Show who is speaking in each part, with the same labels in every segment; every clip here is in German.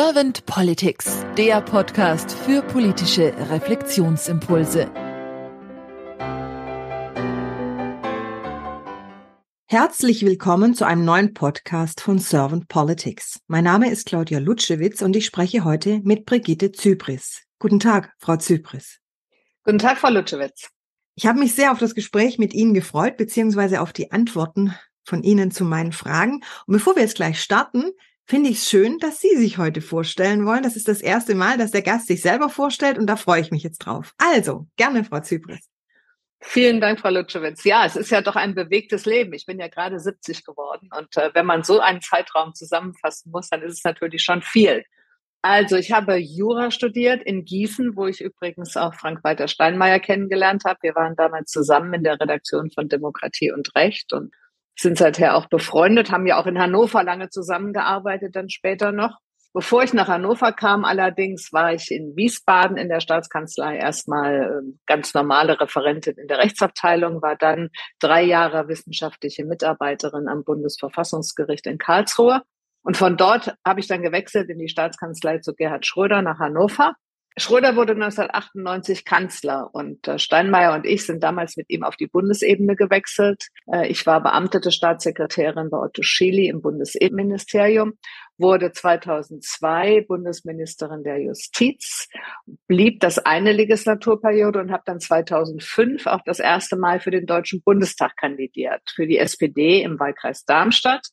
Speaker 1: Servant Politics, der Podcast für politische Reflexionsimpulse.
Speaker 2: Herzlich willkommen zu einem neuen Podcast von Servant Politics. Mein Name ist Claudia Lutschewitz und ich spreche heute mit Brigitte Zypris. Guten Tag, Frau Zypris.
Speaker 3: Guten Tag, Frau Lutschewitz.
Speaker 2: Ich habe mich sehr auf das Gespräch mit Ihnen gefreut, beziehungsweise auf die Antworten von Ihnen zu meinen Fragen. Und bevor wir jetzt gleich starten, finde ich schön, dass Sie sich heute vorstellen wollen. Das ist das erste Mal, dass der Gast sich selber vorstellt und da freue ich mich jetzt drauf. Also, gerne, Frau Zypris.
Speaker 3: Vielen Dank, Frau Lutschewitz. Ja, es ist ja doch ein bewegtes Leben. Ich bin ja gerade 70 geworden und äh, wenn man so einen Zeitraum zusammenfassen muss, dann ist es natürlich schon viel. Also ich habe Jura studiert in Gießen, wo ich übrigens auch Frank-Walter Steinmeier kennengelernt habe. Wir waren damals zusammen in der Redaktion von Demokratie und Recht und sind seither auch befreundet, haben ja auch in Hannover lange zusammengearbeitet, dann später noch. Bevor ich nach Hannover kam, allerdings war ich in Wiesbaden in der Staatskanzlei erstmal ähm, ganz normale Referentin in der Rechtsabteilung, war dann drei Jahre wissenschaftliche Mitarbeiterin am Bundesverfassungsgericht in Karlsruhe. Und von dort habe ich dann gewechselt in die Staatskanzlei zu Gerhard Schröder nach Hannover Schröder wurde 1998 Kanzler und äh, Steinmeier und ich sind damals mit ihm auf die Bundesebene gewechselt. Äh, ich war beamtete Staatssekretärin bei Otto Schily im Bundesinnenministerium, wurde 2002 Bundesministerin der Justiz, blieb das eine Legislaturperiode und habe dann 2005 auch das erste Mal für den Deutschen Bundestag kandidiert, für die SPD im Wahlkreis Darmstadt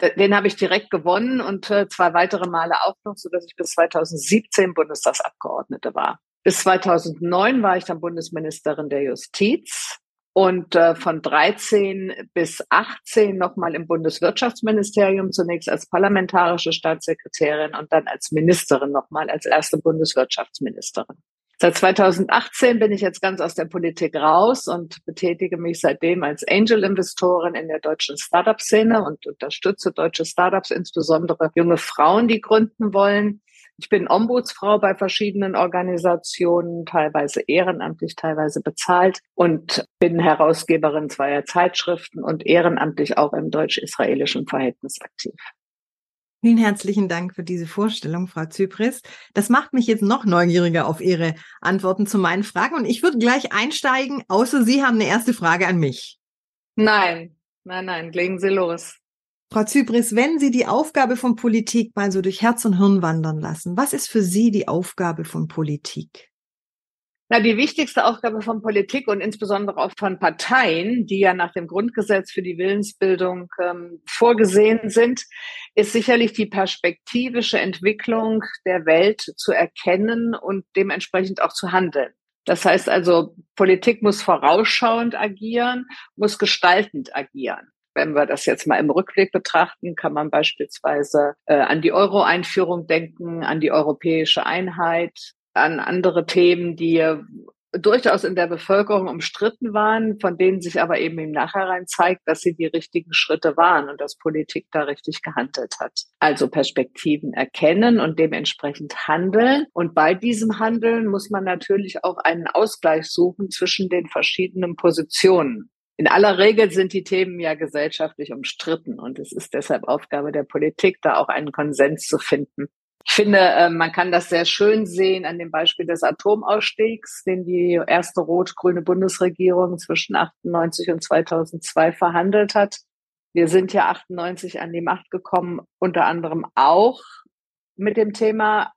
Speaker 3: den habe ich direkt gewonnen und äh, zwei weitere Male auch noch, so dass ich bis 2017 Bundestagsabgeordnete war. Bis 2009 war ich dann Bundesministerin der Justiz und äh, von 13 bis 18 nochmal im Bundeswirtschaftsministerium, zunächst als parlamentarische Staatssekretärin und dann als Ministerin nochmal, als erste Bundeswirtschaftsministerin. Seit 2018 bin ich jetzt ganz aus der Politik raus und betätige mich seitdem als Angel-Investorin in der deutschen Startup-Szene und unterstütze deutsche Startups, insbesondere junge Frauen, die gründen wollen. Ich bin Ombudsfrau bei verschiedenen Organisationen, teilweise ehrenamtlich, teilweise bezahlt und bin Herausgeberin zweier Zeitschriften und ehrenamtlich auch im deutsch-israelischen Verhältnis aktiv.
Speaker 2: Vielen herzlichen Dank für diese Vorstellung, Frau Zypris. Das macht mich jetzt noch neugieriger auf Ihre Antworten zu meinen Fragen. Und ich würde gleich einsteigen, außer Sie haben eine erste Frage an mich.
Speaker 3: Nein, nein, nein, legen Sie los.
Speaker 2: Frau Zypris, wenn Sie die Aufgabe von Politik mal so durch Herz und Hirn wandern lassen, was ist für Sie die Aufgabe von Politik?
Speaker 3: Na, die wichtigste Aufgabe von Politik und insbesondere auch von Parteien, die ja nach dem Grundgesetz für die Willensbildung ähm, vorgesehen sind, ist sicherlich die perspektivische Entwicklung der Welt zu erkennen und dementsprechend auch zu handeln. Das heißt also, Politik muss vorausschauend agieren, muss gestaltend agieren. Wenn wir das jetzt mal im Rückblick betrachten, kann man beispielsweise äh, an die Euro-Einführung denken, an die europäische Einheit, an andere Themen, die durchaus in der Bevölkerung umstritten waren, von denen sich aber eben im Nachhinein zeigt, dass sie die richtigen Schritte waren und dass Politik da richtig gehandelt hat. Also Perspektiven erkennen und dementsprechend handeln. Und bei diesem Handeln muss man natürlich auch einen Ausgleich suchen zwischen den verschiedenen Positionen. In aller Regel sind die Themen ja gesellschaftlich umstritten und es ist deshalb Aufgabe der Politik, da auch einen Konsens zu finden. Ich finde, äh, man kann das sehr schön sehen an dem Beispiel des Atomausstiegs, den die erste rot-grüne Bundesregierung zwischen 98 und 2002 verhandelt hat. Wir sind ja 98 an die Macht gekommen, unter anderem auch mit dem Thema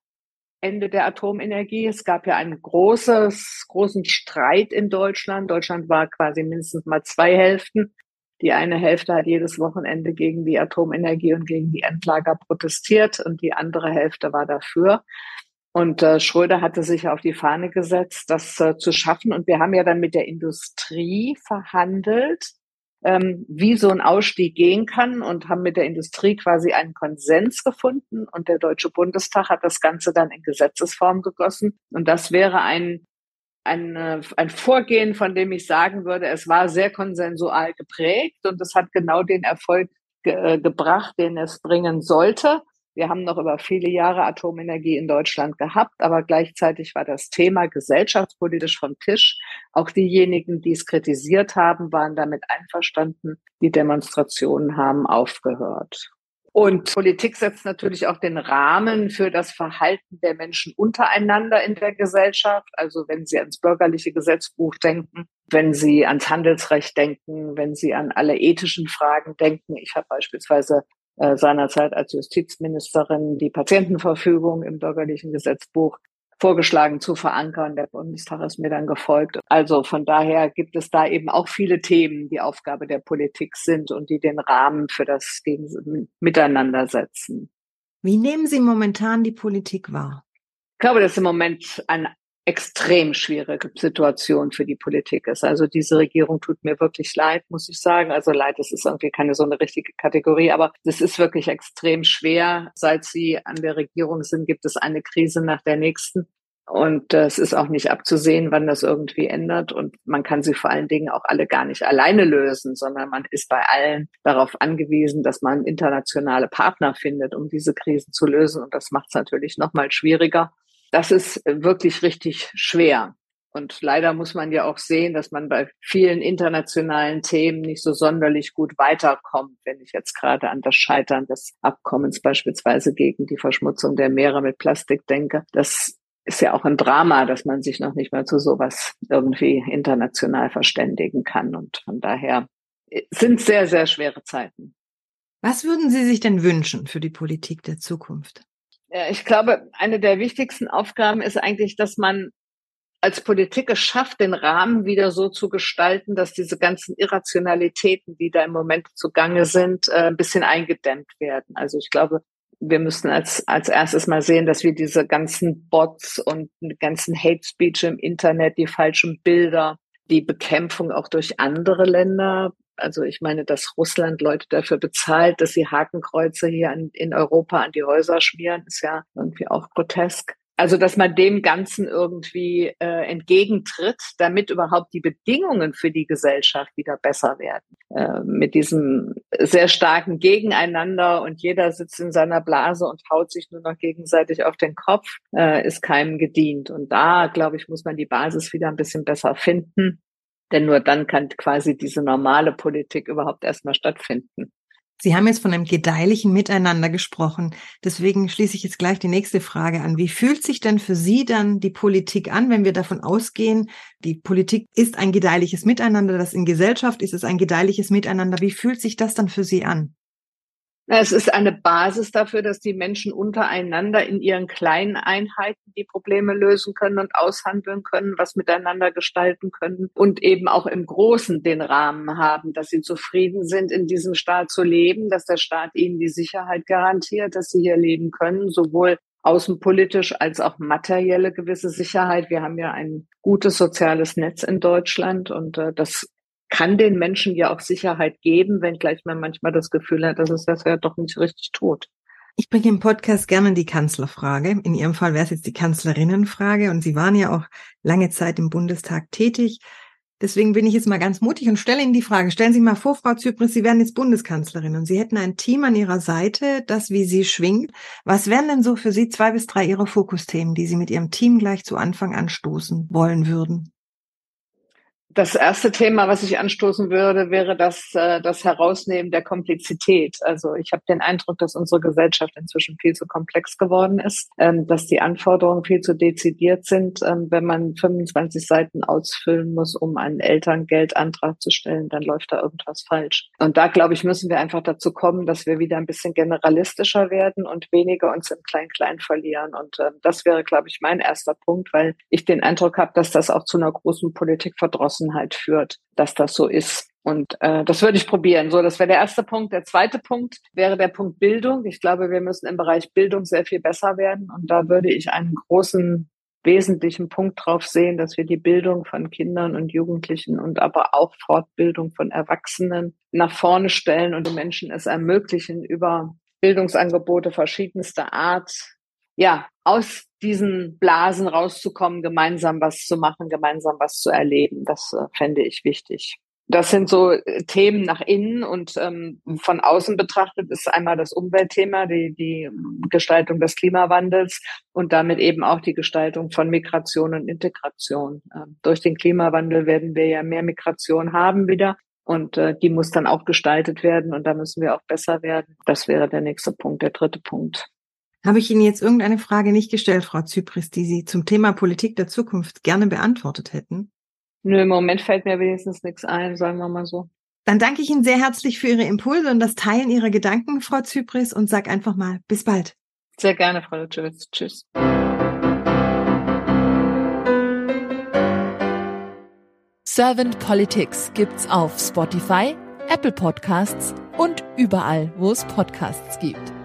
Speaker 3: Ende der Atomenergie. Es gab ja einen großes, großen Streit in Deutschland. Deutschland war quasi mindestens mal zwei Hälften. Die eine Hälfte hat jedes Wochenende gegen die Atomenergie und gegen die Endlager protestiert und die andere Hälfte war dafür. Und äh, Schröder hatte sich auf die Fahne gesetzt, das äh, zu schaffen. Und wir haben ja dann mit der Industrie verhandelt, ähm, wie so ein Ausstieg gehen kann und haben mit der Industrie quasi einen Konsens gefunden. Und der Deutsche Bundestag hat das Ganze dann in Gesetzesform gegossen. Und das wäre ein ein, ein Vorgehen, von dem ich sagen würde, es war sehr konsensual geprägt und es hat genau den Erfolg ge äh, gebracht, den es bringen sollte. Wir haben noch über viele Jahre Atomenergie in Deutschland gehabt, aber gleichzeitig war das Thema gesellschaftspolitisch vom Tisch. Auch diejenigen, die es kritisiert haben, waren damit einverstanden. Die Demonstrationen haben aufgehört. Und Politik setzt natürlich auch den Rahmen für das Verhalten der Menschen untereinander in der Gesellschaft. Also wenn Sie ans bürgerliche Gesetzbuch denken, wenn Sie ans Handelsrecht denken, wenn Sie an alle ethischen Fragen denken. Ich habe beispielsweise äh, seinerzeit als Justizministerin die Patientenverfügung im bürgerlichen Gesetzbuch vorgeschlagen zu verankern. Der Bundestag ist mir dann gefolgt. Also von daher gibt es da eben auch viele Themen, die Aufgabe der Politik sind und die den Rahmen für das Miteinander setzen.
Speaker 2: Wie nehmen Sie momentan die Politik wahr?
Speaker 3: Ich glaube, dass im Moment ein extrem schwierige Situation für die Politik ist. Also diese Regierung tut mir wirklich leid, muss ich sagen. Also leid, das ist irgendwie keine so eine richtige Kategorie, aber das ist wirklich extrem schwer. Seit sie an der Regierung sind, gibt es eine Krise nach der nächsten. Und äh, es ist auch nicht abzusehen, wann das irgendwie ändert. Und man kann sie vor allen Dingen auch alle gar nicht alleine lösen, sondern man ist bei allen darauf angewiesen, dass man internationale Partner findet, um diese Krisen zu lösen. Und das macht es natürlich noch mal schwieriger das ist wirklich richtig schwer. Und leider muss man ja auch sehen, dass man bei vielen internationalen Themen nicht so sonderlich gut weiterkommt. Wenn ich jetzt gerade an das Scheitern des Abkommens beispielsweise gegen die Verschmutzung der Meere mit Plastik denke, das ist ja auch ein Drama, dass man sich noch nicht mal zu sowas irgendwie international verständigen kann. Und von daher sind sehr, sehr schwere Zeiten.
Speaker 2: Was würden Sie sich denn wünschen für die Politik der Zukunft?
Speaker 3: Ich glaube, eine der wichtigsten Aufgaben ist eigentlich, dass man als Politik es schafft, den Rahmen wieder so zu gestalten, dass diese ganzen Irrationalitäten, die da im Moment zugange sind, äh, ein bisschen eingedämmt werden. Also ich glaube, wir müssen als, als erstes mal sehen, dass wir diese ganzen Bots und ganzen Hate Speech im Internet, die falschen Bilder, die Bekämpfung auch durch andere Länder also ich meine, dass Russland Leute dafür bezahlt, dass sie Hakenkreuze hier an, in Europa an die Häuser schmieren, ist ja irgendwie auch grotesk. Also dass man dem Ganzen irgendwie äh, entgegentritt, damit überhaupt die Bedingungen für die Gesellschaft wieder besser werden. Äh, mit diesem sehr starken Gegeneinander und jeder sitzt in seiner Blase und haut sich nur noch gegenseitig auf den Kopf, äh, ist keinem gedient. Und da, glaube ich, muss man die Basis wieder ein bisschen besser finden. Denn nur dann kann quasi diese normale Politik überhaupt erstmal stattfinden.
Speaker 2: Sie haben jetzt von einem gedeihlichen Miteinander gesprochen. Deswegen schließe ich jetzt gleich die nächste Frage an. Wie fühlt sich denn für Sie dann die Politik an, wenn wir davon ausgehen, die Politik ist ein gedeihliches Miteinander, das in Gesellschaft ist es ein gedeihliches Miteinander. Wie fühlt sich das dann für Sie an?
Speaker 3: Es ist eine Basis dafür, dass die Menschen untereinander in ihren kleinen Einheiten die Probleme lösen können und aushandeln können, was miteinander gestalten können und eben auch im Großen den Rahmen haben, dass sie zufrieden sind, in diesem Staat zu leben, dass der Staat ihnen die Sicherheit garantiert, dass sie hier leben können, sowohl außenpolitisch als auch materielle gewisse Sicherheit. Wir haben ja ein gutes soziales Netz in Deutschland und äh, das kann den Menschen ja auch Sicherheit geben, wenngleich man manchmal das Gefühl hat, dass es das ja doch nicht richtig tut.
Speaker 2: Ich bringe im Podcast gerne die Kanzlerfrage. In Ihrem Fall wäre es jetzt die Kanzlerinnenfrage und Sie waren ja auch lange Zeit im Bundestag tätig. Deswegen bin ich jetzt mal ganz mutig und stelle Ihnen die Frage. Stellen Sie mal vor, Frau Zypris, Sie wären jetzt Bundeskanzlerin und Sie hätten ein Team an Ihrer Seite, das wie Sie schwingt. Was wären denn so für Sie zwei bis drei Ihre Fokusthemen, die Sie mit Ihrem Team gleich zu Anfang anstoßen wollen würden?
Speaker 3: Das erste Thema, was ich anstoßen würde, wäre das, äh, das Herausnehmen der Komplexität. Also ich habe den Eindruck, dass unsere Gesellschaft inzwischen viel zu komplex geworden ist, ähm, dass die Anforderungen viel zu dezidiert sind. Ähm, wenn man 25 Seiten ausfüllen muss, um einen Elterngeldantrag zu stellen, dann läuft da irgendwas falsch. Und da, glaube ich, müssen wir einfach dazu kommen, dass wir wieder ein bisschen generalistischer werden und weniger uns im Klein-Klein verlieren. Und äh, das wäre, glaube ich, mein erster Punkt, weil ich den Eindruck habe, dass das auch zu einer großen Politikverdrossenheit Gelassenheit führt, dass das so ist. Und äh, das würde ich probieren. So, das wäre der erste Punkt. Der zweite Punkt wäre der Punkt Bildung. Ich glaube, wir müssen im Bereich Bildung sehr viel besser werden. Und da würde ich einen großen wesentlichen Punkt drauf sehen, dass wir die Bildung von Kindern und Jugendlichen und aber auch Fortbildung von Erwachsenen nach vorne stellen und den Menschen es ermöglichen, über Bildungsangebote verschiedenster Art, ja, aus diesen Blasen rauszukommen, gemeinsam was zu machen, gemeinsam was zu erleben. Das äh, fände ich wichtig. Das sind so äh, Themen nach innen und ähm, von außen betrachtet ist einmal das Umweltthema, die, die Gestaltung des Klimawandels und damit eben auch die Gestaltung von Migration und Integration. Ähm, durch den Klimawandel werden wir ja mehr Migration haben wieder Und äh, die muss dann auch gestaltet werden und da müssen wir auch besser werden. Das wäre der nächste Punkt, der dritte Punkt.
Speaker 2: Habe ich Ihnen jetzt irgendeine Frage nicht gestellt, Frau Zypris, die Sie zum Thema Politik der Zukunft gerne beantwortet hätten?
Speaker 3: Nö, im Moment fällt mir wenigstens nichts ein, sagen wir mal so.
Speaker 2: Dann danke ich Ihnen sehr herzlich für Ihre Impulse und das Teilen Ihrer Gedanken, Frau Zypris, und sag einfach mal bis bald.
Speaker 3: Sehr gerne, Frau Lutschewitz. Tschüss.
Speaker 1: Servant Politics gibt's auf Spotify, Apple Podcasts und überall, wo es Podcasts gibt.